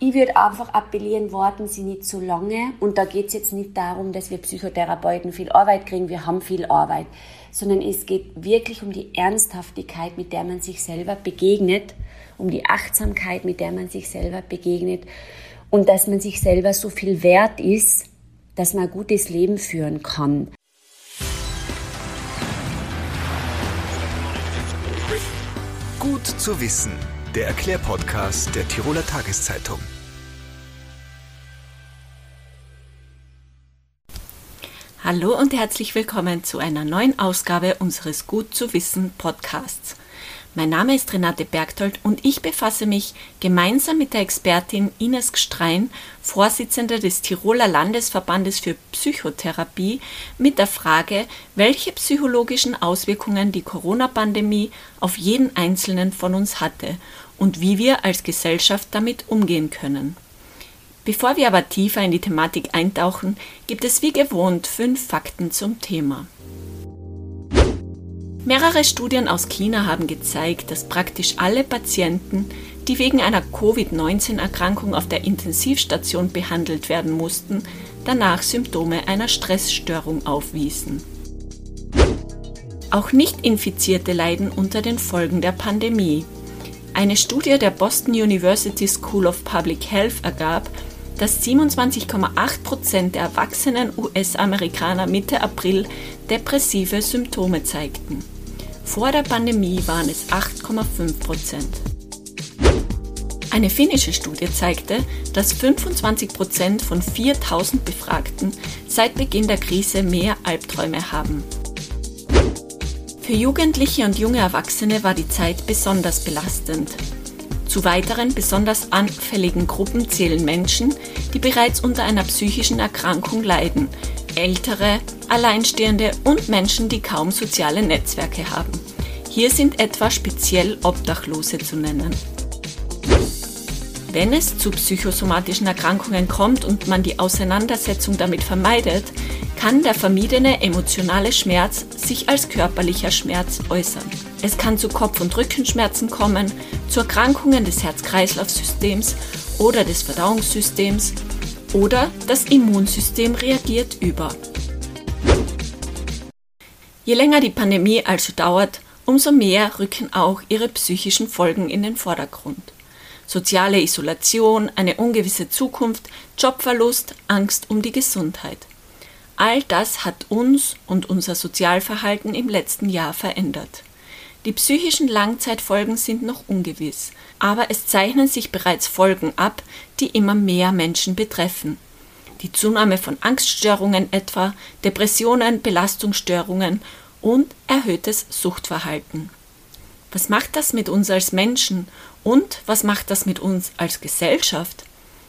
Ich würde einfach appellieren, warten Sie nicht zu lange. Und da geht es jetzt nicht darum, dass wir Psychotherapeuten viel Arbeit kriegen. Wir haben viel Arbeit. Sondern es geht wirklich um die Ernsthaftigkeit, mit der man sich selber begegnet, um die Achtsamkeit, mit der man sich selber begegnet und dass man sich selber so viel wert ist, dass man ein gutes Leben führen kann. Gut zu wissen der Erklärpodcast der Tiroler Tageszeitung. Hallo und herzlich willkommen zu einer neuen Ausgabe unseres Gut zu wissen Podcasts. Mein Name ist Renate Bergtold und ich befasse mich gemeinsam mit der Expertin Ines Gstrein, Vorsitzende des Tiroler Landesverbandes für Psychotherapie, mit der Frage, welche psychologischen Auswirkungen die Corona-Pandemie auf jeden Einzelnen von uns hatte und wie wir als Gesellschaft damit umgehen können. Bevor wir aber tiefer in die Thematik eintauchen, gibt es wie gewohnt fünf Fakten zum Thema. Mehrere Studien aus China haben gezeigt, dass praktisch alle Patienten, die wegen einer Covid-19-Erkrankung auf der Intensivstation behandelt werden mussten, danach Symptome einer Stressstörung aufwiesen. Auch Nicht-Infizierte leiden unter den Folgen der Pandemie. Eine Studie der Boston University School of Public Health ergab, dass 27,8 Prozent der erwachsenen US-Amerikaner Mitte April depressive Symptome zeigten. Vor der Pandemie waren es 8,5 Prozent. Eine finnische Studie zeigte, dass 25 Prozent von 4000 Befragten seit Beginn der Krise mehr Albträume haben. Für Jugendliche und junge Erwachsene war die Zeit besonders belastend. Zu weiteren besonders anfälligen Gruppen zählen Menschen, die bereits unter einer psychischen Erkrankung leiden, Ältere, Alleinstehende und Menschen, die kaum soziale Netzwerke haben. Hier sind etwa speziell Obdachlose zu nennen. Wenn es zu psychosomatischen Erkrankungen kommt und man die Auseinandersetzung damit vermeidet, kann der vermiedene emotionale Schmerz sich als körperlicher Schmerz äußern. Es kann zu Kopf- und Rückenschmerzen kommen, zu Erkrankungen des Herz-Kreislauf-Systems oder des Verdauungssystems oder das Immunsystem reagiert über. Je länger die Pandemie also dauert, umso mehr rücken auch ihre psychischen Folgen in den Vordergrund. Soziale Isolation, eine ungewisse Zukunft, Jobverlust, Angst um die Gesundheit. All das hat uns und unser Sozialverhalten im letzten Jahr verändert. Die psychischen Langzeitfolgen sind noch ungewiss, aber es zeichnen sich bereits Folgen ab, die immer mehr Menschen betreffen. Die Zunahme von Angststörungen etwa, Depressionen, Belastungsstörungen und erhöhtes Suchtverhalten. Was macht das mit uns als Menschen und was macht das mit uns als Gesellschaft?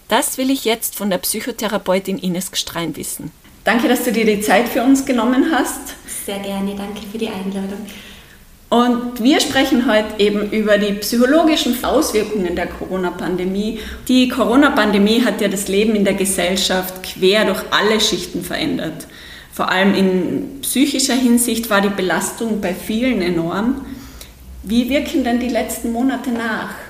Das will ich jetzt von der Psychotherapeutin Ines Gstrein wissen. Danke, dass du dir die Zeit für uns genommen hast. Sehr gerne, danke für die Einladung. Und wir sprechen heute eben über die psychologischen Auswirkungen der Corona-Pandemie. Die Corona-Pandemie hat ja das Leben in der Gesellschaft quer durch alle Schichten verändert. Vor allem in psychischer Hinsicht war die Belastung bei vielen enorm. Wie wirken denn die letzten Monate nach?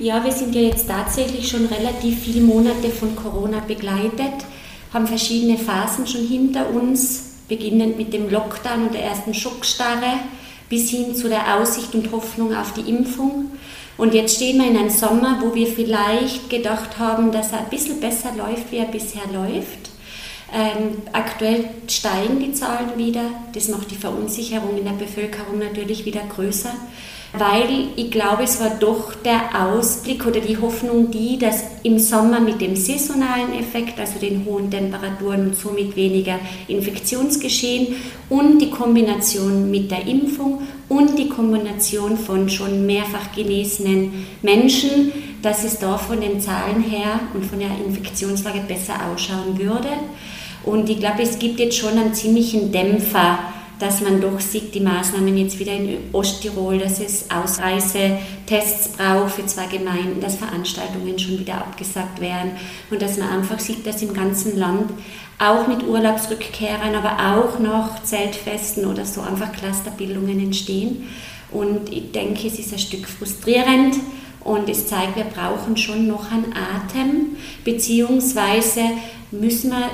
Ja, wir sind ja jetzt tatsächlich schon relativ viele Monate von Corona begleitet, haben verschiedene Phasen schon hinter uns, beginnend mit dem Lockdown und der ersten Schockstarre bis hin zu der Aussicht und Hoffnung auf die Impfung. Und jetzt stehen wir in einem Sommer, wo wir vielleicht gedacht haben, dass er ein bisschen besser läuft, wie er bisher läuft. Ähm, aktuell steigen die Zahlen wieder. Das macht die Verunsicherung in der Bevölkerung natürlich wieder größer weil ich glaube, es war doch der Ausblick oder die Hoffnung die, dass im Sommer mit dem saisonalen Effekt, also den hohen Temperaturen und somit weniger Infektionsgeschehen und die Kombination mit der Impfung und die Kombination von schon mehrfach genesenen Menschen, dass es da von den Zahlen her und von der Infektionslage besser ausschauen würde. Und ich glaube, es gibt jetzt schon einen ziemlichen Dämpfer dass man doch sieht, die Maßnahmen jetzt wieder in Osttirol, dass es Ausreisetests braucht für zwei Gemeinden, dass Veranstaltungen schon wieder abgesagt werden und dass man einfach sieht, dass im ganzen Land auch mit Urlaubsrückkehrern, aber auch noch Zeltfesten oder so einfach Clusterbildungen entstehen. Und ich denke, es ist ein Stück frustrierend Und es zeigt, wir brauchen schon noch einen Atem, beziehungsweise müssen wir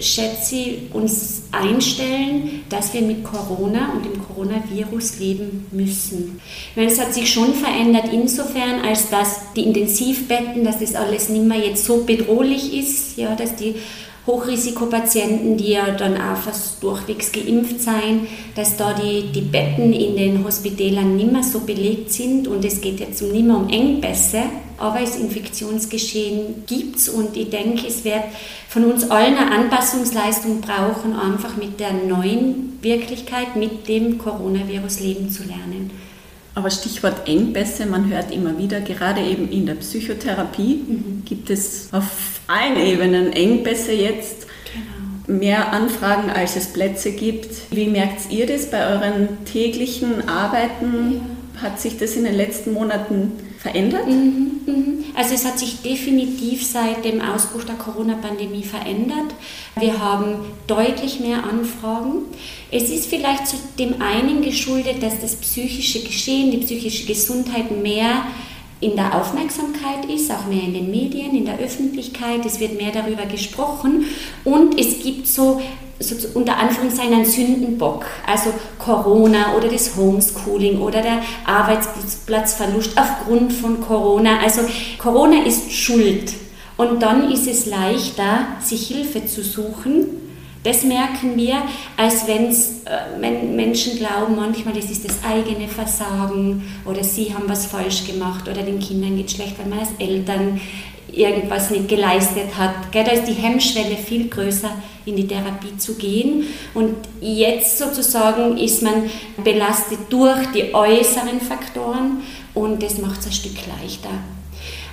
schätze uns einstellen, dass wir mit Corona und dem Coronavirus leben müssen. Ich meine, es hat sich schon verändert insofern, als dass die Intensivbetten, dass das alles nicht mehr jetzt so bedrohlich ist, ja, dass die Hochrisikopatienten, die ja dann auch fast durchwegs geimpft sein, dass da die, die Betten in den Hospitälern nicht mehr so belegt sind und es geht jetzt nicht mehr um Engpässe, aber das Infektionsgeschehen gibt es und ich denke, es wird von uns allen eine Anpassungsleistung brauchen, einfach mit der neuen Wirklichkeit, mit dem Coronavirus leben zu lernen. Aber Stichwort Engpässe, man hört immer wieder, gerade eben in der Psychotherapie mhm. gibt es auf allen Ebenen Engpässe jetzt. Genau. Mehr Anfragen, als es Plätze gibt. Wie merkt ihr das bei euren täglichen Arbeiten? Ja. Hat sich das in den letzten Monaten verändert? Mhm, mhm. Also es hat sich definitiv seit dem Ausbruch der Corona-Pandemie verändert. Wir haben deutlich mehr Anfragen. Es ist vielleicht zu dem einen geschuldet, dass das psychische Geschehen, die psychische Gesundheit mehr in der Aufmerksamkeit ist, auch mehr in den Medien, in der Öffentlichkeit. Es wird mehr darüber gesprochen und es gibt so so unter Anführungszeichen ein Sündenbock, also Corona oder das Homeschooling oder der Arbeitsplatzverlust aufgrund von Corona. Also Corona ist Schuld und dann ist es leichter, sich Hilfe zu suchen. Das merken wir, als wenn's, äh, wenn Menschen glauben, manchmal das ist das eigene Versagen oder sie haben was falsch gemacht oder den Kindern geht schlecht, weil man als Eltern irgendwas nicht geleistet hat. Da ist die Hemmschwelle viel größer, in die Therapie zu gehen. Und jetzt sozusagen ist man belastet durch die äußeren Faktoren und das macht es ein Stück leichter.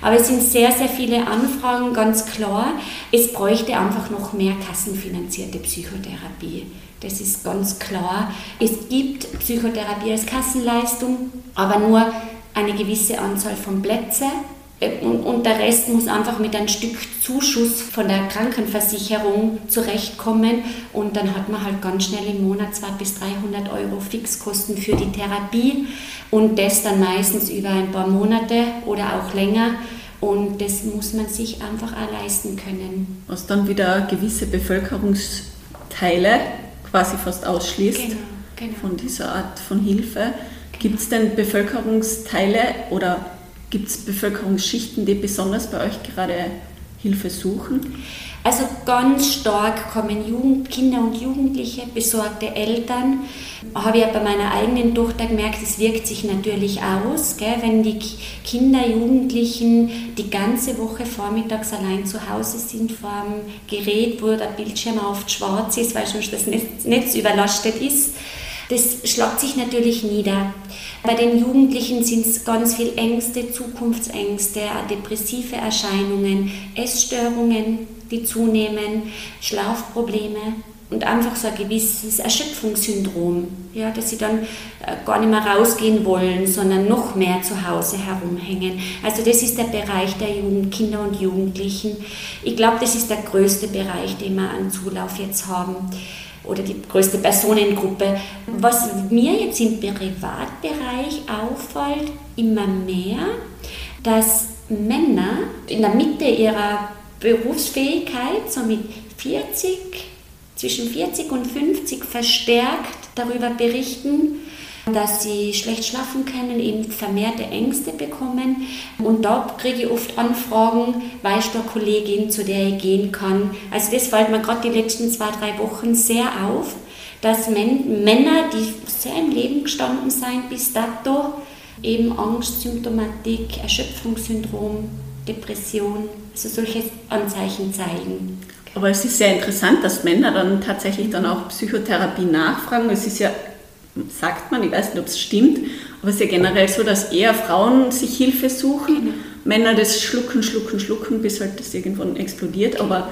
Aber es sind sehr, sehr viele Anfragen, ganz klar. Es bräuchte einfach noch mehr kassenfinanzierte Psychotherapie. Das ist ganz klar. Es gibt Psychotherapie als Kassenleistung, aber nur eine gewisse Anzahl von Plätzen. Und, der Rest muss einfach mit ein Stück Zuschuss von der Krankenversicherung zurechtkommen. Und dann hat man halt ganz schnell im Monat 200 bis 300 Euro Fixkosten für die Therapie. Und das dann meistens über ein paar Monate oder auch länger. Und das muss man sich einfach auch leisten können. Was dann wieder gewisse Bevölkerungsteile quasi fast ausschließt genau, genau. von dieser Art von Hilfe. Gibt es denn Bevölkerungsteile oder Gibt es Bevölkerungsschichten, die besonders bei euch gerade Hilfe suchen? Also ganz stark kommen Jugend, Kinder und Jugendliche, besorgte Eltern. Habe ich ja bei meiner eigenen Tochter gemerkt, es wirkt sich natürlich aus, gell, wenn die Kinder, Jugendlichen die ganze Woche vormittags allein zu Hause sind vor einem Gerät, wo der Bildschirm oft schwarz ist, weil sonst das Netz überlastet ist. Das schlagt sich natürlich nieder. Bei den Jugendlichen sind es ganz viel Ängste, Zukunftsängste, depressive Erscheinungen, Essstörungen, die zunehmen, Schlafprobleme und einfach so ein gewisses Erschöpfungssyndrom, ja, dass sie dann äh, gar nicht mehr rausgehen wollen, sondern noch mehr zu Hause herumhängen. Also das ist der Bereich der Jugend, Kinder und Jugendlichen. Ich glaube, das ist der größte Bereich, den wir an Zulauf jetzt haben oder die größte Personengruppe. Was mir jetzt im Privatbereich auffällt, immer mehr, dass Männer in der Mitte ihrer Berufsfähigkeit, so mit 40, zwischen 40 und 50 verstärkt darüber berichten, dass sie schlecht schlafen können, eben vermehrte Ängste bekommen. Und da kriege ich oft Anfragen, weißt du Kollegin, zu der ich gehen kann. Also das fällt mir gerade die letzten zwei, drei Wochen sehr auf, dass Männer, die sehr im Leben gestanden sind bis dato, eben Angstsymptomatik, Erschöpfungssyndrom, Depression, also solche Anzeichen zeigen. Aber es ist sehr interessant, dass Männer dann tatsächlich dann auch Psychotherapie nachfragen. Es ist ja sagt man, ich weiß nicht, ob es stimmt, aber es ist ja generell so, dass eher Frauen sich Hilfe suchen, genau. Männer das schlucken, schlucken, schlucken, bis halt das irgendwann explodiert, aber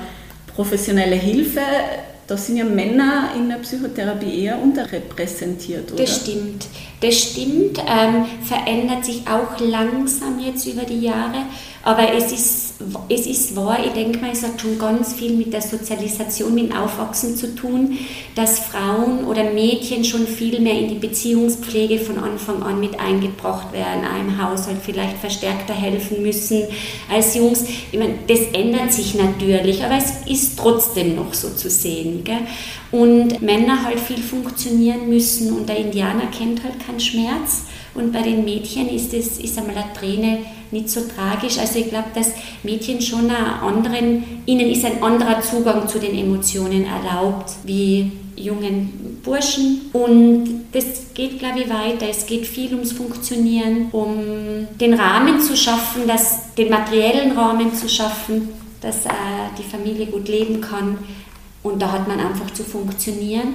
professionelle Hilfe, da sind ja Männer in der Psychotherapie eher unterrepräsentiert, oder? Das stimmt. Das stimmt, ähm, verändert sich auch langsam jetzt über die Jahre. Aber es ist es ist wahr, ich denke mal, es hat schon ganz viel mit der Sozialisation, mit dem Aufwachsen zu tun, dass Frauen oder Mädchen schon viel mehr in die Beziehungspflege von Anfang an mit eingebracht werden, einem Haushalt vielleicht verstärkter helfen müssen als Jungs. Ich meine, das ändert sich natürlich, aber es ist trotzdem noch so zu sehen. Gell? Und Männer halt viel funktionieren müssen und der Indianer kennt halt keinen Schmerz und bei den Mädchen ist es ist einmal eine Träne nicht so tragisch. Also ich glaube, dass Mädchen schon einen anderen, ihnen ist ein anderer Zugang zu den Emotionen erlaubt wie jungen Burschen. Und das geht, glaube ich, weiter. Es geht viel ums Funktionieren, um den Rahmen zu schaffen, dass, den materiellen Rahmen zu schaffen, dass äh, die Familie gut leben kann. Und da hat man einfach zu funktionieren.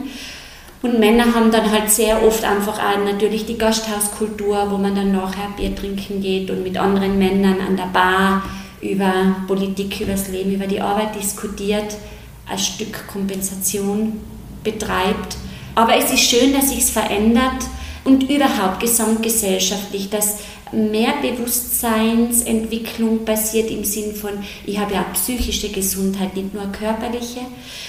Und Männer haben dann halt sehr oft einfach auch natürlich die Gasthauskultur, wo man dann nachher Bier trinken geht und mit anderen Männern an der Bar über Politik, über das Leben, über die Arbeit diskutiert, ein Stück Kompensation betreibt. Aber es ist schön, dass sich verändert und überhaupt gesamtgesellschaftlich, dass mehr Bewusstseinsentwicklung passiert im Sinn von, ich habe ja psychische Gesundheit, nicht nur körperliche.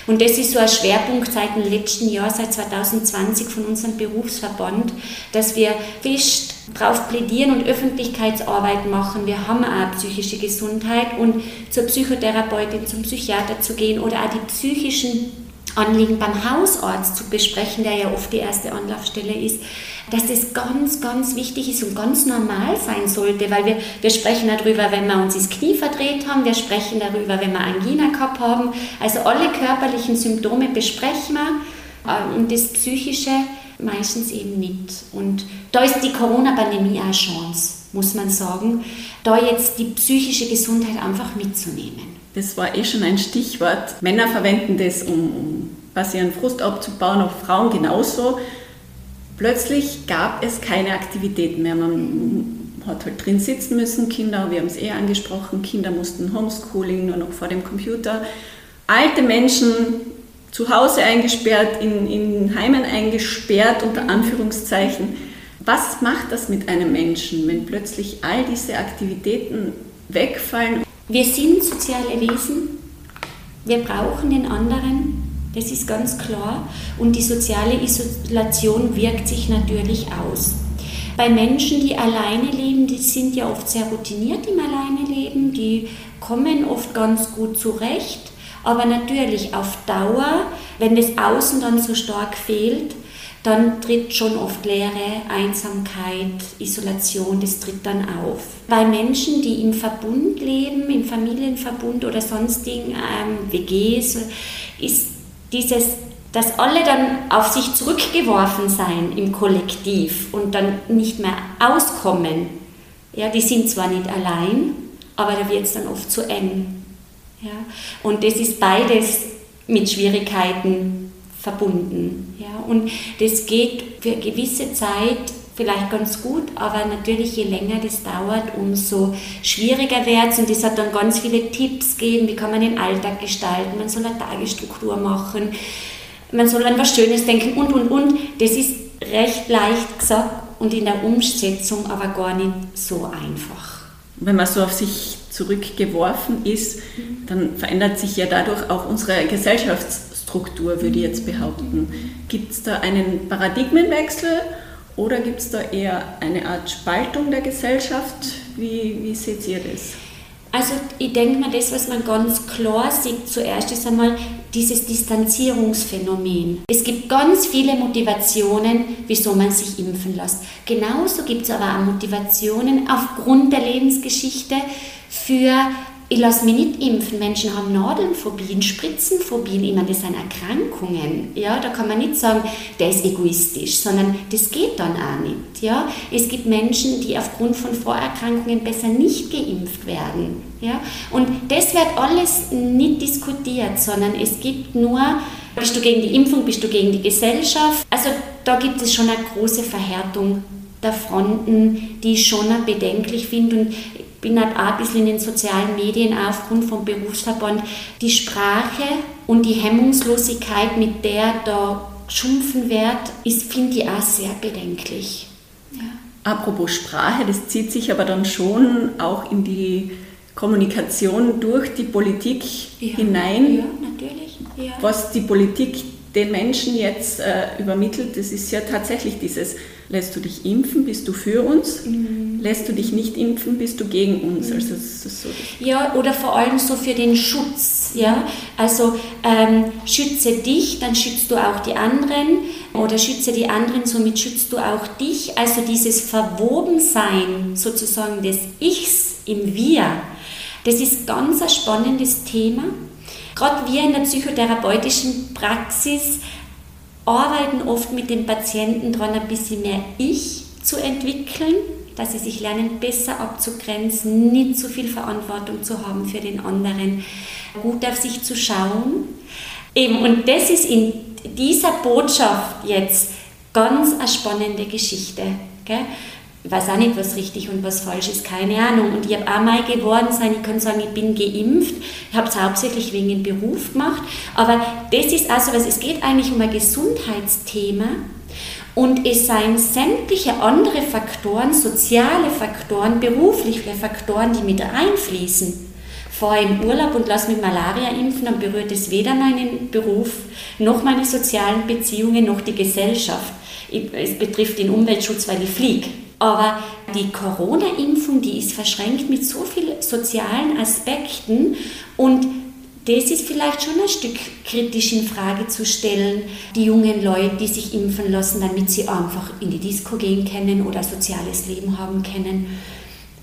Und das ist so ein Schwerpunkt seit dem letzten Jahr, seit 2020 von unserem Berufsverband, dass wir fest darauf plädieren und Öffentlichkeitsarbeit machen. Wir haben auch psychische Gesundheit und zur Psychotherapeutin, zum Psychiater zu gehen oder auch die psychischen Anliegen beim Hausarzt zu besprechen, der ja oft die erste Anlaufstelle ist dass das ganz, ganz wichtig ist und ganz normal sein sollte, weil wir, wir sprechen darüber, wenn wir uns das Knie verdreht haben, wir sprechen darüber, wenn wir Angina gehabt haben. Also alle körperlichen Symptome besprechen wir äh, und das Psychische meistens eben nicht. Und da ist die Corona-Pandemie eine Chance, muss man sagen, da jetzt die psychische Gesundheit einfach mitzunehmen. Das war eh schon ein Stichwort. Männer verwenden das, um, um quasi ihren Frust abzubauen, auch Frauen genauso. Plötzlich gab es keine Aktivitäten mehr. Man hat halt drin sitzen müssen, Kinder, wir haben es eh angesprochen, Kinder mussten Homeschooling nur noch vor dem Computer. Alte Menschen zu Hause eingesperrt, in, in Heimen eingesperrt, unter Anführungszeichen. Was macht das mit einem Menschen, wenn plötzlich all diese Aktivitäten wegfallen? Wir sind soziale Wesen. Wir brauchen den anderen. Das ist ganz klar. Und die soziale Isolation wirkt sich natürlich aus. Bei Menschen, die alleine leben, die sind ja oft sehr routiniert im Alleineleben, die kommen oft ganz gut zurecht. Aber natürlich auf Dauer, wenn das Außen dann so stark fehlt, dann tritt schon oft Leere, Einsamkeit, Isolation, das tritt dann auf. Bei Menschen, die im Verbund leben, im Familienverbund oder sonstigen ähm, WGs, ist dieses, dass alle dann auf sich zurückgeworfen sein im Kollektiv und dann nicht mehr auskommen. Ja, die sind zwar nicht allein, aber da wird es dann oft zu eng. Ja, und das ist beides mit Schwierigkeiten verbunden. Ja, und das geht für eine gewisse Zeit vielleicht ganz gut, aber natürlich je länger das dauert, umso schwieriger wird es und es hat dann ganz viele Tipps gegeben, wie kann man den Alltag gestalten, man soll eine Tagesstruktur machen, man soll an was Schönes denken und, und, und. Das ist recht leicht gesagt und in der Umsetzung aber gar nicht so einfach. Wenn man so auf sich zurückgeworfen ist, dann verändert sich ja dadurch auch unsere Gesellschaftsstruktur, würde ich jetzt behaupten. Gibt es da einen Paradigmenwechsel oder gibt es da eher eine Art Spaltung der Gesellschaft? Wie, wie seht ihr das? Also ich denke mal, das, was man ganz klar sieht zuerst, ist einmal dieses Distanzierungsphänomen. Es gibt ganz viele Motivationen, wieso man sich impfen lässt. Genauso gibt es aber auch Motivationen aufgrund der Lebensgeschichte für ich lasse mich nicht impfen. Menschen haben Nadelnphobien, Spritzenphobien, ich meine, das sind Erkrankungen. Ja, da kann man nicht sagen, der ist egoistisch, sondern das geht dann auch nicht. Ja, es gibt Menschen, die aufgrund von Vorerkrankungen besser nicht geimpft werden. Ja, und das wird alles nicht diskutiert, sondern es gibt nur, bist du gegen die Impfung, bist du gegen die Gesellschaft. Also da gibt es schon eine große Verhärtung der Fronten, die ich schon bedenklich finde. Und bin halt auch ein bisschen in den sozialen Medien aufgrund vom Berufsverband. Die Sprache und die Hemmungslosigkeit, mit der da geschumpfen wird, ist, finde ich auch sehr bedenklich. Ja. Apropos Sprache, das zieht sich aber dann schon auch in die Kommunikation durch die Politik ja. hinein. Ja, natürlich. Ja. Was die Politik den Menschen jetzt äh, übermittelt, das ist ja tatsächlich dieses, lässt du dich impfen, bist du für uns, mhm. lässt du dich nicht impfen, bist du gegen uns. Mhm. Also so ja, oder vor allem so für den Schutz. Ja? Also ähm, schütze dich, dann schützt du auch die anderen oder schütze die anderen, somit schützt du auch dich. Also dieses Verwobensein sozusagen des Ichs im Wir, das ist ganz ein spannendes Thema Gerade wir in der psychotherapeutischen Praxis arbeiten oft mit den Patienten daran, ein bisschen mehr Ich zu entwickeln, dass sie sich lernen, besser abzugrenzen, nicht zu viel Verantwortung zu haben für den anderen, gut auf sich zu schauen. Eben, und das ist in dieser Botschaft jetzt ganz eine spannende Geschichte. Gell? Ich weiß auch nicht, was richtig und was falsch ist, keine Ahnung. Und ich habe auch mal geworden sein, ich kann sagen, ich bin geimpft. Ich habe es hauptsächlich wegen dem Beruf gemacht. Aber das ist also was, es geht eigentlich um ein Gesundheitsthema. Und es seien sämtliche andere Faktoren, soziale Faktoren, berufliche Faktoren, die mit einfließen. Fahre im Urlaub und lasse mich Malaria impfen, dann berührt es weder meinen Beruf, noch meine sozialen Beziehungen, noch die Gesellschaft. Es betrifft den Umweltschutz, weil ich fliege. Aber die Corona-Impfung, die ist verschränkt mit so vielen sozialen Aspekten und das ist vielleicht schon ein Stück kritisch in Frage zu stellen, die jungen Leute, die sich impfen lassen, damit sie einfach in die Disco gehen können oder soziales Leben haben können.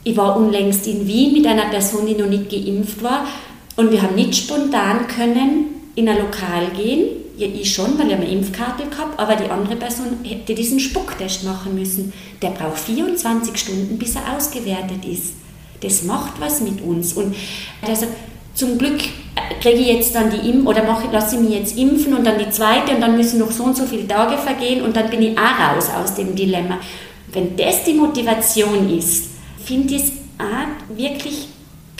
Ich war unlängst in Wien mit einer Person, die noch nicht geimpft war und wir haben nicht spontan können in ein Lokal gehen, ja, ich schon, weil ich eine Impfkarte gehabt aber die andere Person hätte diesen Spucktest machen müssen. Der braucht 24 Stunden, bis er ausgewertet ist. Das macht was mit uns. Und also, zum Glück kriege ich jetzt dann die Impf oder mache, lasse ich mich jetzt impfen und dann die zweite und dann müssen noch so und so viele Tage vergehen und dann bin ich auch raus aus dem Dilemma. Wenn das die Motivation ist, finde ich es auch wirklich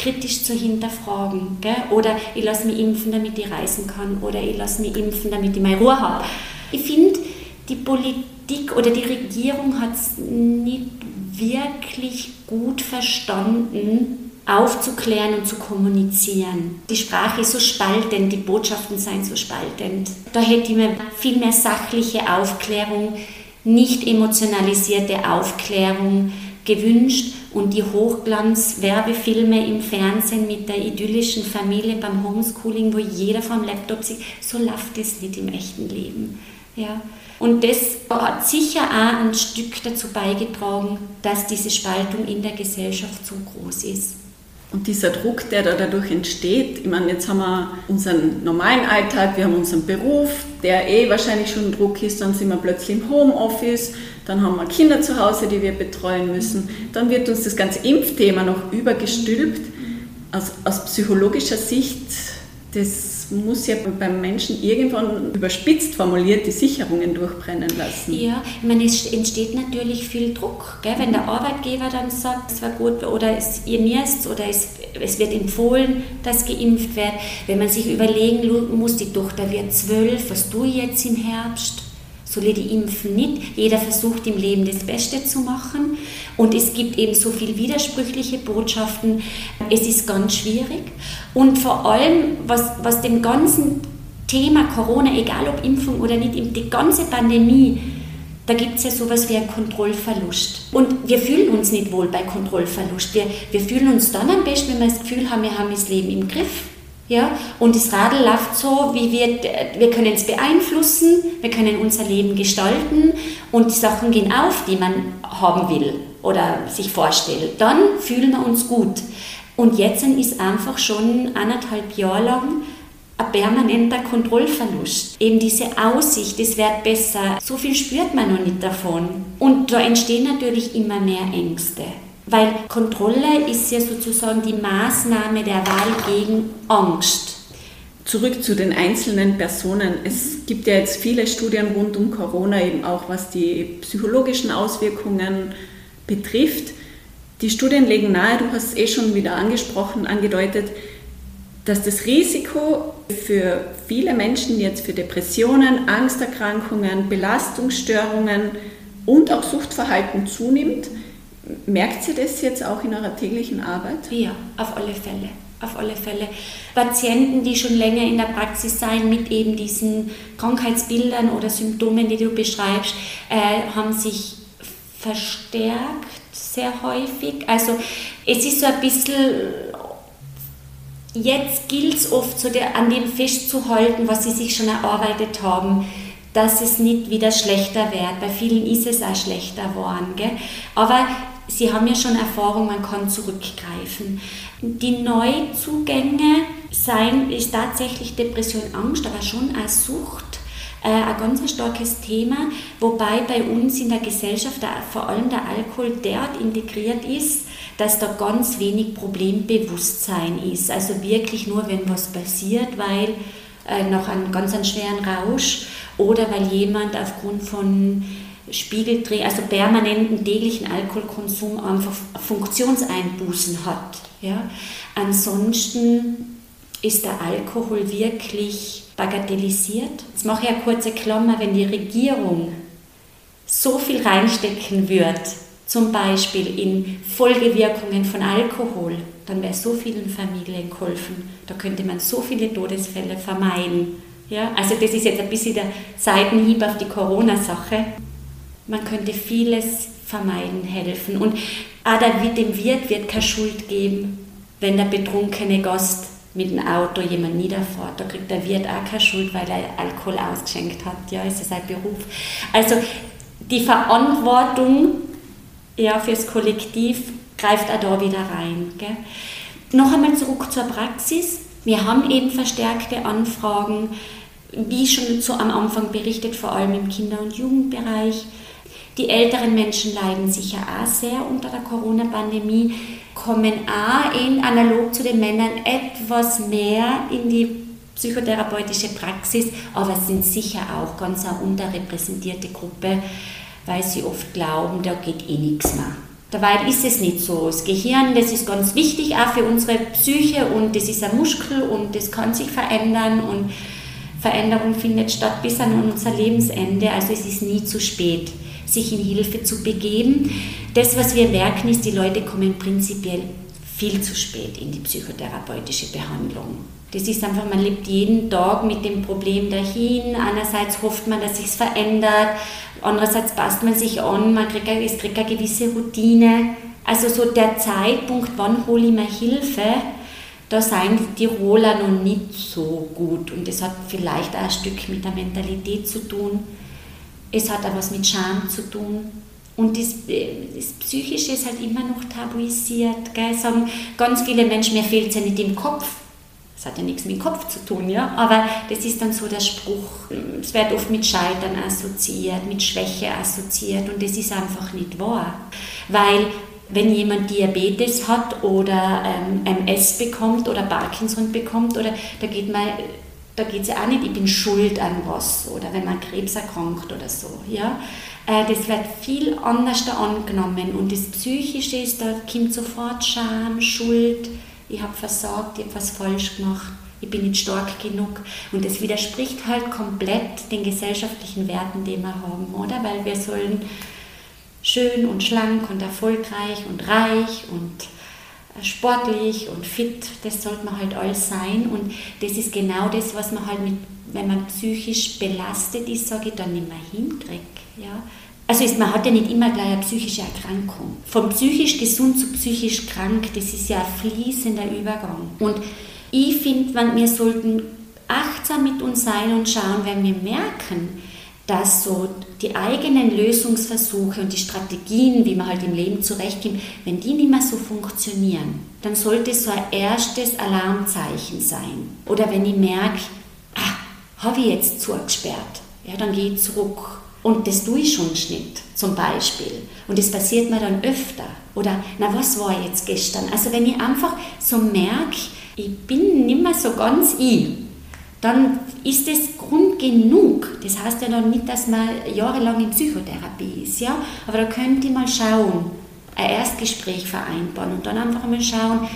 kritisch zu hinterfragen. Gell? Oder ich lasse mich impfen, damit ich reisen kann. Oder ich lasse mich impfen, damit ich meine Ruhe habe. Ich finde, die Politik oder die Regierung hat es nicht wirklich gut verstanden, aufzuklären und zu kommunizieren. Die Sprache ist so spaltend, die Botschaften seien so spaltend. Da hätte ich mir viel mehr sachliche Aufklärung, nicht emotionalisierte Aufklärung gewünscht und die Hochglanz-Werbefilme im Fernsehen mit der idyllischen Familie beim Homeschooling, wo jeder vom Laptop sieht, so läuft es nicht im echten Leben. Ja. Und das hat sicher auch ein Stück dazu beigetragen, dass diese Spaltung in der Gesellschaft so groß ist. Und dieser Druck, der da dadurch entsteht, ich meine, jetzt haben wir unseren normalen Alltag, wir haben unseren Beruf, der eh wahrscheinlich schon Druck ist, dann sind wir plötzlich im Homeoffice, dann haben wir Kinder zu Hause, die wir betreuen müssen, dann wird uns das ganze Impfthema noch übergestülpt. Aus, aus psychologischer Sicht, das muss ja beim Menschen irgendwann überspitzt formuliert die Sicherungen durchbrennen lassen. Ja, ich meine, es entsteht natürlich viel Druck. Gell? Wenn der Arbeitgeber dann sagt, es war gut oder es, ihr müsst oder es, es wird empfohlen, dass geimpft wird. Wenn man sich überlegen muss, die Tochter wird zwölf, was ich jetzt im Herbst? Die impfen nicht. Jeder versucht im Leben das Beste zu machen und es gibt eben so viele widersprüchliche Botschaften. Es ist ganz schwierig und vor allem, was, was dem ganzen Thema Corona, egal ob Impfung oder nicht, die ganze Pandemie, da gibt es ja sowas wie einen Kontrollverlust. Und wir fühlen uns nicht wohl bei Kontrollverlust. Wir, wir fühlen uns dann am besten, wenn wir das Gefühl haben, wir haben das Leben im Griff. Ja? Und das Radl läuft so, wie wir, wir können es beeinflussen, wir können unser Leben gestalten und die Sachen gehen auf, die man haben will oder sich vorstellt. Dann fühlen wir uns gut. Und jetzt ist einfach schon anderthalb Jahre lang ein permanenter Kontrollverlust. Eben diese Aussicht, es wird besser, so viel spürt man noch nicht davon. Und da entstehen natürlich immer mehr Ängste. Weil Kontrolle ist ja sozusagen die Maßnahme der Wahl gegen Angst. Zurück zu den einzelnen Personen. Es gibt ja jetzt viele Studien rund um Corona, eben auch was die psychologischen Auswirkungen betrifft. Die Studien legen nahe, du hast es eh schon wieder angesprochen, angedeutet, dass das Risiko für viele Menschen jetzt für Depressionen, Angsterkrankungen, Belastungsstörungen und auch Suchtverhalten zunimmt Merkt sie das jetzt auch in eurer täglichen Arbeit? Ja, auf alle Fälle. Auf alle Fälle. Patienten, die schon länger in der Praxis sein, mit eben diesen Krankheitsbildern oder Symptomen, die du beschreibst, äh, haben sich verstärkt sehr häufig. Also es ist so ein bisschen, jetzt gilt es oft so der, an dem festzuhalten, was sie sich schon erarbeitet haben dass es nicht wieder schlechter wird. Bei vielen ist es auch schlechter geworden. Gell? Aber Sie haben ja schon Erfahrung, man kann zurückgreifen. Die Neuzugänge seien, ist tatsächlich Depression, Angst, aber schon auch Sucht äh, ein ganz starkes Thema, wobei bei uns in der Gesellschaft der, vor allem der Alkohol derart integriert ist, dass da ganz wenig Problembewusstsein ist. Also wirklich nur, wenn was passiert, weil äh, nach einem ganz einen schweren Rausch oder weil jemand aufgrund von Spiegeldreh, also permanenten täglichen Alkoholkonsum einfach Funktionseinbußen hat. Ja? Ansonsten ist der Alkohol wirklich bagatellisiert. Jetzt mache ich eine kurze Klammer, wenn die Regierung so viel reinstecken wird, zum Beispiel in Folgewirkungen von Alkohol, dann wäre so vielen Familien geholfen. Da könnte man so viele Todesfälle vermeiden. Ja, also das ist jetzt ein bisschen der Seitenhieb auf die Corona-Sache man könnte vieles vermeiden, helfen. Und auch dem Wirt wird keine Schuld geben, wenn der betrunkene Gast mit dem Auto jemand niederfährt. Da kriegt der Wirt auch keine Schuld, weil er Alkohol ausgeschenkt hat. Ja, ist sein Beruf. Also die Verantwortung ja, fürs Kollektiv greift auch da wieder rein. Gell? Noch einmal zurück zur Praxis. Wir haben eben verstärkte Anfragen, wie schon so am Anfang berichtet, vor allem im Kinder- und Jugendbereich. Die älteren Menschen leiden sicher auch sehr unter der Corona-Pandemie, kommen auch in, analog zu den Männern etwas mehr in die psychotherapeutische Praxis, aber sind sicher auch ganz eine unterrepräsentierte Gruppe, weil sie oft glauben, da geht eh nichts mehr. Dabei ist es nicht so. Das Gehirn, das ist ganz wichtig auch für unsere Psyche und das ist ein Muskel und das kann sich verändern und Veränderung findet statt bis an unser Lebensende, also es ist nie zu spät sich in Hilfe zu begeben. Das, was wir merken, ist, die Leute kommen prinzipiell viel zu spät in die psychotherapeutische Behandlung. Das ist einfach, man lebt jeden Tag mit dem Problem dahin. Einerseits hofft man, dass sich verändert, andererseits passt man sich an, man kriegt, es kriegt eine gewisse Routine. Also so der Zeitpunkt, wann hole ich mir Hilfe, da seien die Tiroler noch nicht so gut. Und das hat vielleicht auch ein Stück mit der Mentalität zu tun es hat auch was mit Scham zu tun. Und das, das Psychische ist halt immer noch tabuisiert. Gell? Sagen ganz viele Menschen, mir fehlt es ja nicht im Kopf. Das hat ja nichts mit dem Kopf zu tun, ja. Aber das ist dann so der Spruch. Es wird oft mit Scheitern assoziiert, mit Schwäche assoziiert und das ist einfach nicht wahr. Weil wenn jemand Diabetes hat oder ähm, MS bekommt oder Parkinson bekommt oder da geht man da geht es ja auch nicht, ich bin schuld an was oder wenn man Krebs erkrankt oder so. Ja? Äh, das wird viel anders da angenommen und das Psychische ist, da kommt sofort Scham, Schuld, ich habe versagt, ich habe was falsch gemacht, ich bin nicht stark genug und das widerspricht halt komplett den gesellschaftlichen Werten, die wir haben, oder? Weil wir sollen schön und schlank und erfolgreich und reich und sportlich und fit, das sollte man halt alles sein. Und das ist genau das, was man halt mit, wenn man psychisch belastet ist, sage ich, dann nicht mehr hinkriegt. Ja? Also ist, man hat ja nicht immer gleich eine psychische Erkrankung. Von psychisch gesund zu psychisch krank, das ist ja ein fließender Übergang. Und ich finde, wir sollten achtsam mit uns sein und schauen, wenn wir merken, dass so die eigenen Lösungsversuche und die Strategien, wie man halt im Leben zurechtkommt, wenn die nicht mehr so funktionieren, dann sollte so ein erstes Alarmzeichen sein. Oder wenn ich merke, ah, habe ich jetzt zugesperrt, ja, dann gehe ich zurück. Und das tue ich schon nicht, zum Beispiel. Und das passiert mir dann öfter. Oder, na, was war jetzt gestern? Also wenn ich einfach so merke, ich bin nicht mehr so ganz ich, dann ist es Grund genug. Das heißt ja noch nicht, dass man jahrelang in Psychotherapie ist, ja? aber da könnt ihr mal schauen, ein Erstgespräch vereinbaren und dann einfach mal schauen,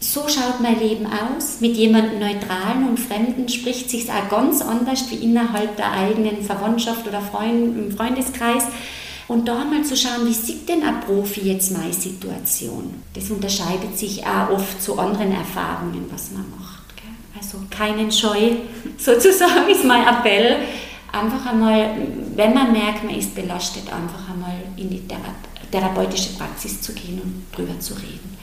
so schaut mein Leben aus. Mit jemandem Neutralen und Fremden spricht sich auch ganz anders wie innerhalb der eigenen Verwandtschaft oder Freund, im Freundeskreis. Und da mal zu schauen, wie sieht denn ein Profi jetzt meine Situation? Das unterscheidet sich auch oft zu anderen Erfahrungen, was man macht. Also keinen Scheu, sozusagen ist mein Appell. Einfach einmal, wenn man merkt, man ist belastet, einfach einmal in die therapeutische Praxis zu gehen und drüber zu reden.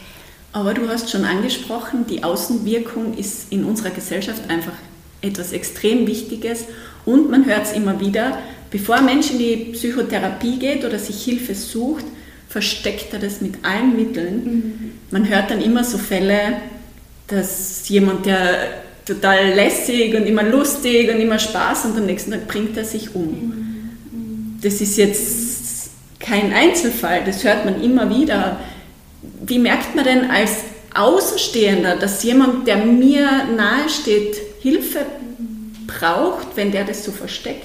Aber du hast schon angesprochen, die Außenwirkung ist in unserer Gesellschaft einfach etwas extrem Wichtiges und man hört es immer wieder, bevor ein Mensch in die Psychotherapie geht oder sich Hilfe sucht, versteckt er das mit allen Mitteln. Mhm. Man hört dann immer so Fälle, dass jemand, der total lässig und immer lustig und immer Spaß und am nächsten Tag bringt er sich um. Das ist jetzt kein Einzelfall, das hört man immer wieder. Wie merkt man denn als Außenstehender, dass jemand, der mir nahesteht, Hilfe braucht, wenn der das so versteckt?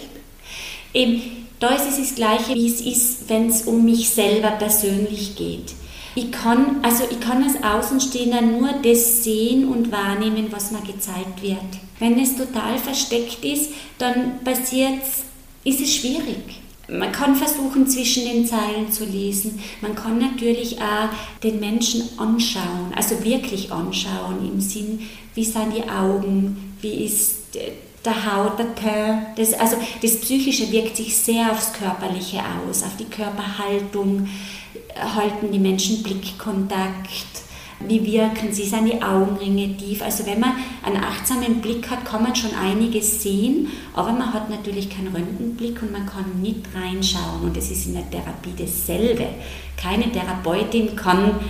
Eben, da ist es das Gleiche, wie es ist, wenn es um mich selber persönlich geht. Ich kann, also ich kann als Außenstehender nur das sehen und wahrnehmen, was mir gezeigt wird. Wenn es total versteckt ist, dann passiert ist es schwierig. Man kann versuchen, zwischen den Zeilen zu lesen. Man kann natürlich auch den Menschen anschauen, also wirklich anschauen im Sinn, wie sind die Augen, wie ist der Haut, der Teint. Das, also das Psychische wirkt sich sehr aufs Körperliche aus, auf die Körperhaltung. Halten die Menschen Blickkontakt? Wie wirken sie? Sind die Augenringe tief? Also wenn man einen achtsamen Blick hat, kann man schon einiges sehen, aber man hat natürlich keinen Röntgenblick und man kann nicht reinschauen. Und das ist in der Therapie dasselbe. Keine Therapeutin kann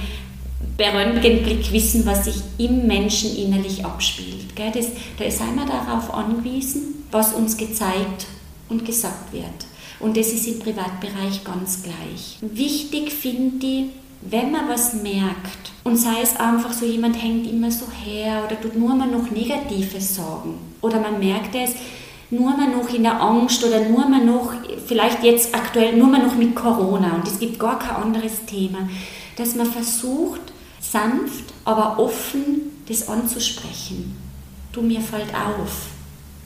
per Röntgenblick wissen, was sich im Menschen innerlich abspielt. Das, da sind wir darauf angewiesen, was uns gezeigt und gesagt wird. Und das ist im Privatbereich ganz gleich. Wichtig finde ich, wenn man was merkt und sei es einfach so, jemand hängt immer so her oder tut nur mal noch Negatives sagen oder man merkt es, nur mal noch in der Angst oder nur mal noch, vielleicht jetzt aktuell, nur mal noch mit Corona und es gibt gar kein anderes Thema, dass man versucht, sanft, aber offen das anzusprechen. Du, mir fällt auf.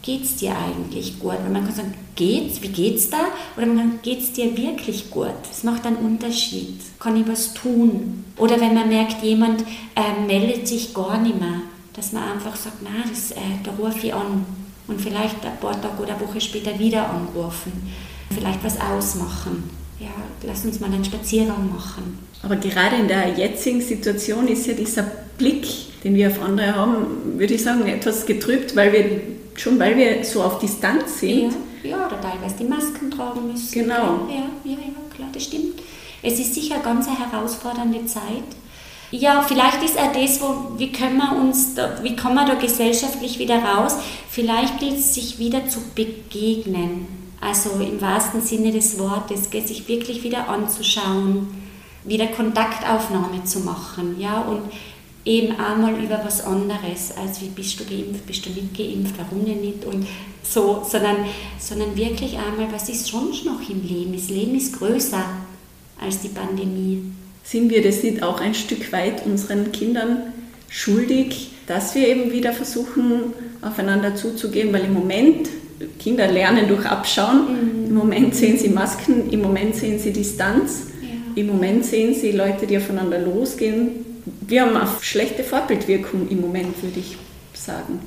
Geht's dir eigentlich gut? Weil man kann sagen, geht's? Wie geht's da? Oder man kann, geht's dir wirklich gut? Das macht einen Unterschied. Kann ich was tun? Oder wenn man merkt, jemand äh, meldet sich gar nicht mehr, dass man einfach sagt, na, das, äh, da rufe ich an. Und vielleicht ein paar Tage oder eine Woche später wieder anrufen. Vielleicht was ausmachen ja, lass uns mal einen Spaziergang machen. Aber gerade in der jetzigen Situation ist ja dieser Blick, den wir auf andere haben, würde ich sagen, etwas getrübt, weil wir schon weil wir so auf Distanz sind. Ja, ja oder teilweise die Masken tragen müssen. Genau. Ja, ja, ja, klar, das stimmt. Es ist sicher eine ganz herausfordernde Zeit. Ja, vielleicht ist auch das, wo, wie können wir uns, da, wie kommen wir da gesellschaftlich wieder raus? Vielleicht gilt es, sich wieder zu begegnen also im wahrsten Sinne des Wortes, sich wirklich wieder anzuschauen, wieder Kontaktaufnahme zu machen, ja, und eben einmal über was anderes, als wie bist du geimpft, bist du nicht geimpft, warum denn nicht und so, sondern, sondern wirklich einmal, was ist sonst noch im Leben? Das Leben ist größer als die Pandemie. Sind wir das nicht auch ein Stück weit unseren Kindern schuldig, dass wir eben wieder versuchen, aufeinander zuzugehen, weil im Moment Kinder lernen durch Abschauen. Mhm. Im Moment sehen sie Masken, im Moment sehen sie Distanz, ja. im Moment sehen sie Leute, die aufeinander losgehen. Wir haben eine schlechte Vorbildwirkung im Moment, würde ich sagen.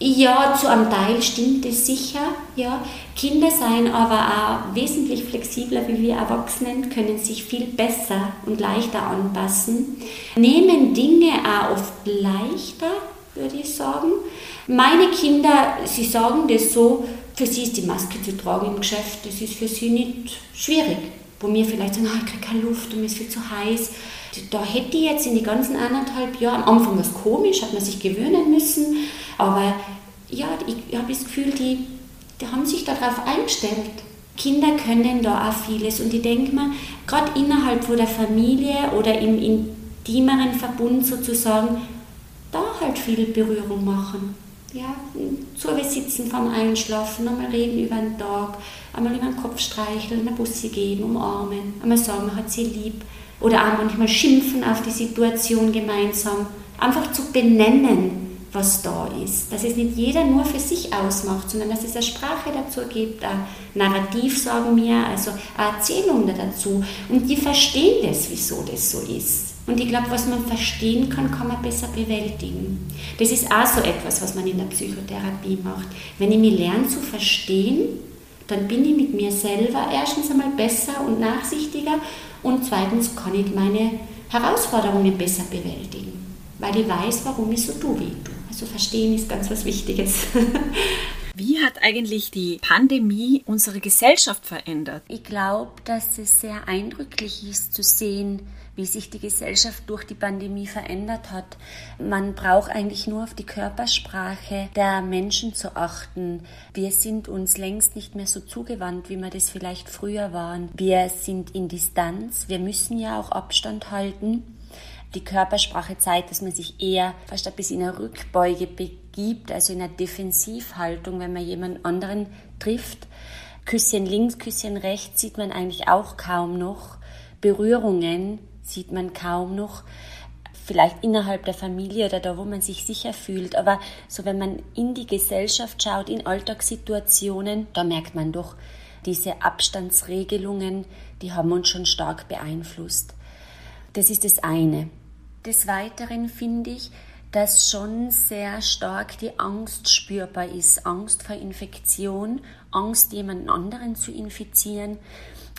Ja, zu einem Teil stimmt es sicher. Ja. Kinder seien aber auch wesentlich flexibler wie wir Erwachsenen, können sich viel besser und leichter anpassen, nehmen Dinge auch oft leichter, würde ich sagen. Meine Kinder, sie sagen das so, für sie ist die Maske zu tragen im Geschäft, das ist für sie nicht schwierig. Wo mir vielleicht sagen, oh, ich kriege keine Luft und mir ist viel zu heiß. Da hätte ich jetzt in den ganzen anderthalb Jahren, am Anfang was komisch, hat man sich gewöhnen müssen, aber ja, ich habe das Gefühl, die, die haben sich darauf eingestellt. Kinder können da auch vieles und ich denke mir, gerade innerhalb von der Familie oder im intimeren Verbund sozusagen, da halt viel Berührung machen ja, zu sitzen vorm Einschlafen, einmal reden über den Tag, einmal über den Kopf streicheln, eine Busse geben, umarmen, einmal sagen, man hat sie lieb. Oder auch manchmal schimpfen auf die Situation gemeinsam. Einfach zu benennen, was da ist. Dass es nicht jeder nur für sich ausmacht, sondern dass es eine Sprache dazu gibt, ein Narrativ, sagen wir, also eine Erzählung dazu. Und die verstehen das, wieso das so ist. Und ich glaube, was man verstehen kann, kann man besser bewältigen. Das ist auch so etwas, was man in der Psychotherapie macht. Wenn ich mich lerne zu verstehen, dann bin ich mit mir selber erstens einmal besser und nachsichtiger und zweitens kann ich meine Herausforderungen besser bewältigen, weil ich weiß, warum ich so tue, wie ich tue. Also verstehen ist ganz was Wichtiges. Wie hat eigentlich die Pandemie unsere Gesellschaft verändert? Ich glaube, dass es sehr eindrücklich ist zu sehen, wie sich die Gesellschaft durch die Pandemie verändert hat. Man braucht eigentlich nur auf die Körpersprache der Menschen zu achten. Wir sind uns längst nicht mehr so zugewandt, wie wir das vielleicht früher waren. Wir sind in Distanz. Wir müssen ja auch Abstand halten die Körpersprache zeigt, dass man sich eher fast ein bisschen in eine Rückbeuge begibt, also in einer Defensivhaltung, wenn man jemand anderen trifft. Küsschen links, Küsschen rechts sieht man eigentlich auch kaum noch. Berührungen sieht man kaum noch. Vielleicht innerhalb der Familie oder da, wo man sich sicher fühlt. Aber so, wenn man in die Gesellschaft schaut, in Alltagssituationen, da merkt man doch, diese Abstandsregelungen, die haben uns schon stark beeinflusst. Das ist das eine. Des Weiteren finde ich, dass schon sehr stark die Angst spürbar ist. Angst vor Infektion, Angst, jemanden anderen zu infizieren.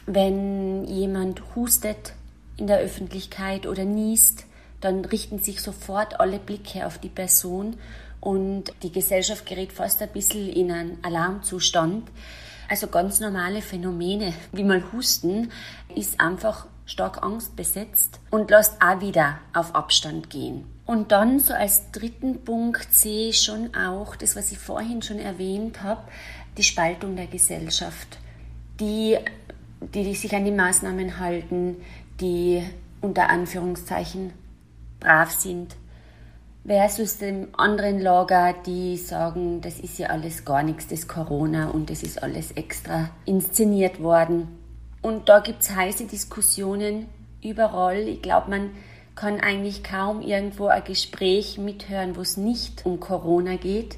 Wenn jemand hustet in der Öffentlichkeit oder niest, dann richten sich sofort alle Blicke auf die Person und die Gesellschaft gerät fast ein bisschen in einen Alarmzustand. Also ganz normale Phänomene, wie mal Husten, ist einfach stark angstbesetzt und lässt auch wieder auf Abstand gehen. Und dann so als dritten Punkt sehe ich schon auch das, was ich vorhin schon erwähnt habe, die Spaltung der Gesellschaft. Die, die sich an die Maßnahmen halten, die unter Anführungszeichen brav sind, versus dem anderen Lager, die sagen, das ist ja alles gar nichts, das Corona und das ist alles extra inszeniert worden. Und da gibt es heiße Diskussionen überall. Ich glaube, man kann eigentlich kaum irgendwo ein Gespräch mithören, wo es nicht um Corona geht.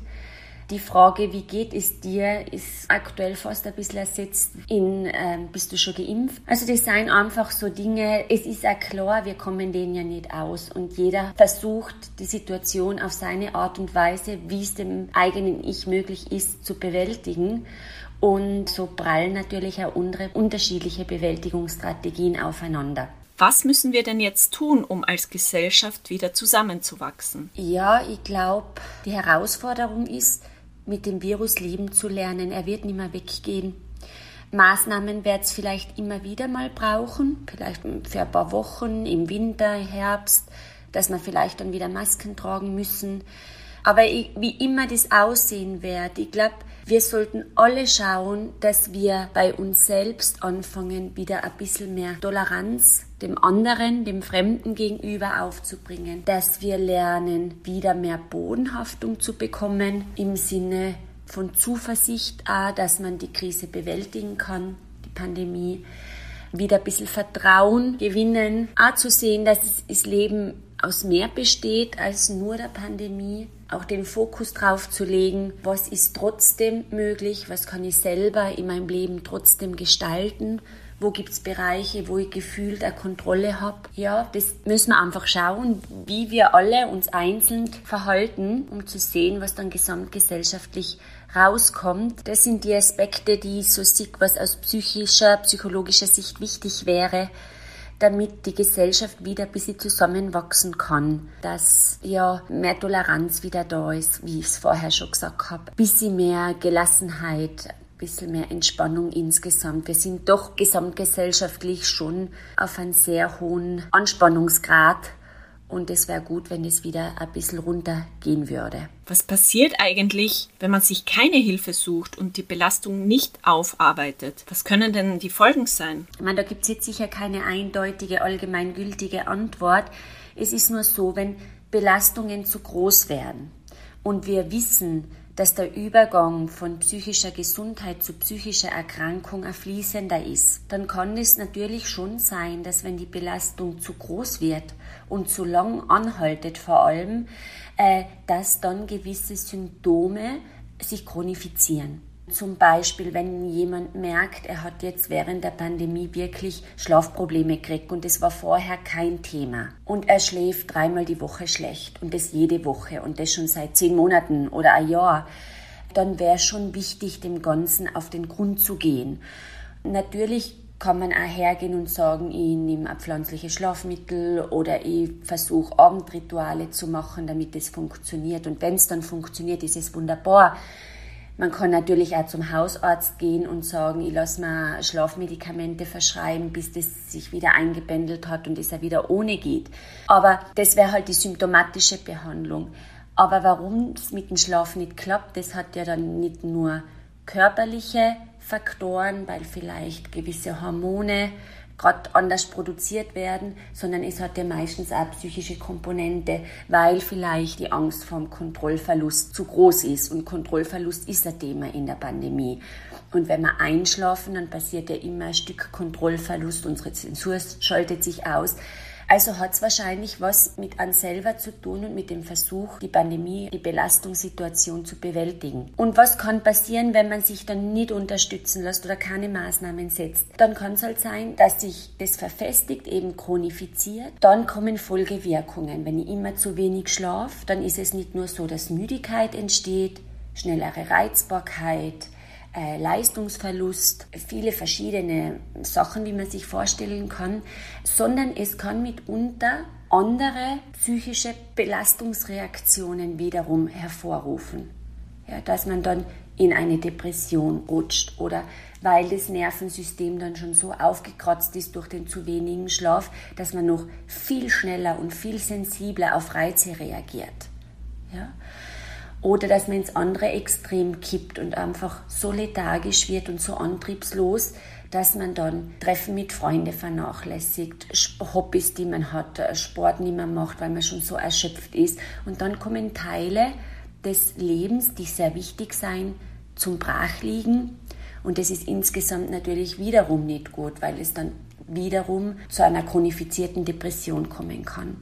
Die Frage, wie geht es dir, ist aktuell fast ein bisschen ersetzt in, äh, bist du schon geimpft? Also das sind einfach so Dinge, es ist ja klar, wir kommen denen ja nicht aus und jeder versucht, die Situation auf seine Art und Weise, wie es dem eigenen Ich möglich ist, zu bewältigen. Und so prallen natürlich auch unterschiedliche Bewältigungsstrategien aufeinander. Was müssen wir denn jetzt tun, um als Gesellschaft wieder zusammenzuwachsen? Ja, ich glaube, die Herausforderung ist, mit dem Virus leben zu lernen. Er wird nicht mehr weggehen. Maßnahmen wird es vielleicht immer wieder mal brauchen, vielleicht für ein paar Wochen im Winter, Herbst, dass wir vielleicht dann wieder Masken tragen müssen. Aber ich, wie immer das aussehen wird, ich glaube, wir sollten alle schauen, dass wir bei uns selbst anfangen, wieder ein bisschen mehr Toleranz dem anderen, dem Fremden gegenüber aufzubringen. Dass wir lernen, wieder mehr Bodenhaftung zu bekommen im Sinne von Zuversicht, auch, dass man die Krise bewältigen kann, die Pandemie. Wieder ein bisschen Vertrauen gewinnen, auch zu sehen, dass das Leben aus mehr besteht als nur der Pandemie auch den Fokus drauf zu legen, was ist trotzdem möglich, was kann ich selber in meinem Leben trotzdem gestalten, wo gibt es Bereiche, wo ich gefühlt eine Kontrolle habe. Ja, das müssen wir einfach schauen, wie wir alle uns einzeln verhalten, um zu sehen, was dann gesamtgesellschaftlich rauskommt. Das sind die Aspekte, die so sehe, was aus psychischer, psychologischer Sicht wichtig wäre, damit die Gesellschaft wieder ein bisschen zusammenwachsen kann, dass ja mehr Toleranz wieder da ist, wie ich es vorher schon gesagt habe, ein bisschen mehr Gelassenheit, bisschen mehr Entspannung insgesamt. Wir sind doch gesamtgesellschaftlich schon auf einem sehr hohen Anspannungsgrad und es wäre gut, wenn es wieder ein bisschen runtergehen würde. Was passiert eigentlich, wenn man sich keine Hilfe sucht und die Belastung nicht aufarbeitet? Was können denn die Folgen sein? Ich meine, da gibt es jetzt sicher keine eindeutige, allgemeingültige Antwort. Es ist nur so, wenn Belastungen zu groß werden und wir wissen, dass der Übergang von psychischer Gesundheit zu psychischer Erkrankung ein fließender ist, dann kann es natürlich schon sein, dass wenn die Belastung zu groß wird und zu lang anhaltet vor allem, äh, dass dann gewisse Symptome sich chronifizieren. Zum Beispiel, wenn jemand merkt, er hat jetzt während der Pandemie wirklich Schlafprobleme gekriegt und es war vorher kein Thema. Und er schläft dreimal die Woche schlecht und das jede Woche und das schon seit zehn Monaten oder ein Jahr, dann wäre schon wichtig, dem Ganzen auf den Grund zu gehen. Natürlich kann man auch hergehen und sagen, ich nehme ein pflanzliches Schlafmittel oder ich versuche Abendrituale zu machen, damit es funktioniert. Und wenn es dann funktioniert, ist es wunderbar. Man kann natürlich auch zum Hausarzt gehen und sagen, ich lasse mir Schlafmedikamente verschreiben, bis das sich wieder eingebändelt hat und es auch wieder ohne geht. Aber das wäre halt die symptomatische Behandlung. Aber warum es mit dem Schlaf nicht klappt, das hat ja dann nicht nur körperliche Faktoren, weil vielleicht gewisse Hormone gerade anders produziert werden, sondern es hat ja meistens auch psychische Komponente, weil vielleicht die Angst vom Kontrollverlust zu groß ist. Und Kontrollverlust ist ein Thema in der Pandemie. Und wenn wir einschlafen, dann passiert ja immer ein Stück Kontrollverlust, unsere Zensur schaltet sich aus. Also hat es wahrscheinlich was mit an selber zu tun und mit dem Versuch, die Pandemie, die Belastungssituation zu bewältigen. Und was kann passieren, wenn man sich dann nicht unterstützen lässt oder keine Maßnahmen setzt? Dann kann es halt sein, dass sich das verfestigt, eben chronifiziert. Dann kommen Folgewirkungen. Wenn ich immer zu wenig schlafe, dann ist es nicht nur so, dass Müdigkeit entsteht, schnellere Reizbarkeit, äh, Leistungsverlust, viele verschiedene Sachen, wie man sich vorstellen kann, sondern es kann mitunter andere psychische Belastungsreaktionen wiederum hervorrufen. Ja, dass man dann in eine Depression rutscht oder weil das Nervensystem dann schon so aufgekratzt ist durch den zu wenigen Schlaf, dass man noch viel schneller und viel sensibler auf Reize reagiert. Ja? Oder dass man ins andere Extrem kippt und einfach so lethargisch wird und so antriebslos, dass man dann Treffen mit Freunden vernachlässigt, Hobbys, die man hat, äh, Sport nicht mehr macht, weil man schon so erschöpft ist. Und dann kommen Teile des Lebens, die sehr wichtig sein, zum Brachliegen. Und das ist insgesamt natürlich wiederum nicht gut, weil es dann wiederum zu einer chronifizierten Depression kommen kann.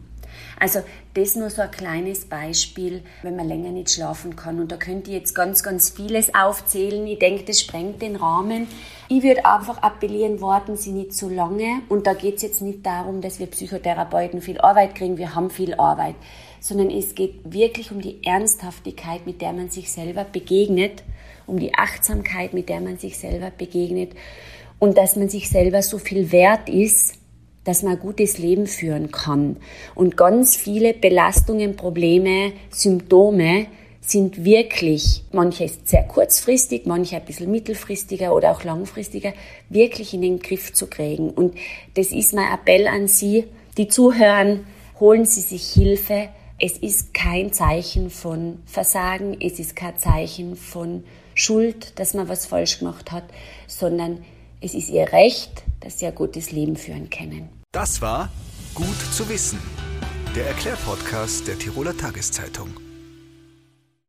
Also das nur so ein kleines Beispiel, wenn man länger nicht schlafen kann. Und da könnte ich jetzt ganz, ganz vieles aufzählen. Ich denke, das sprengt den Rahmen. Ich würde einfach appellieren, warten Sie nicht zu lange. Und da geht es jetzt nicht darum, dass wir Psychotherapeuten viel Arbeit kriegen. Wir haben viel Arbeit. Sondern es geht wirklich um die Ernsthaftigkeit, mit der man sich selber begegnet, um die Achtsamkeit, mit der man sich selber begegnet und dass man sich selber so viel wert ist, dass man ein gutes Leben führen kann. Und ganz viele Belastungen, Probleme, Symptome sind wirklich, manche ist sehr kurzfristig, manche ein bisschen mittelfristiger oder auch langfristiger, wirklich in den Griff zu kriegen. Und das ist mein Appell an Sie, die zuhören, holen Sie sich Hilfe. Es ist kein Zeichen von Versagen, es ist kein Zeichen von Schuld, dass man was falsch gemacht hat, sondern es ist Ihr Recht, dass Sie ein gutes Leben führen können. Das war Gut zu wissen, der Erklärpodcast der Tiroler Tageszeitung.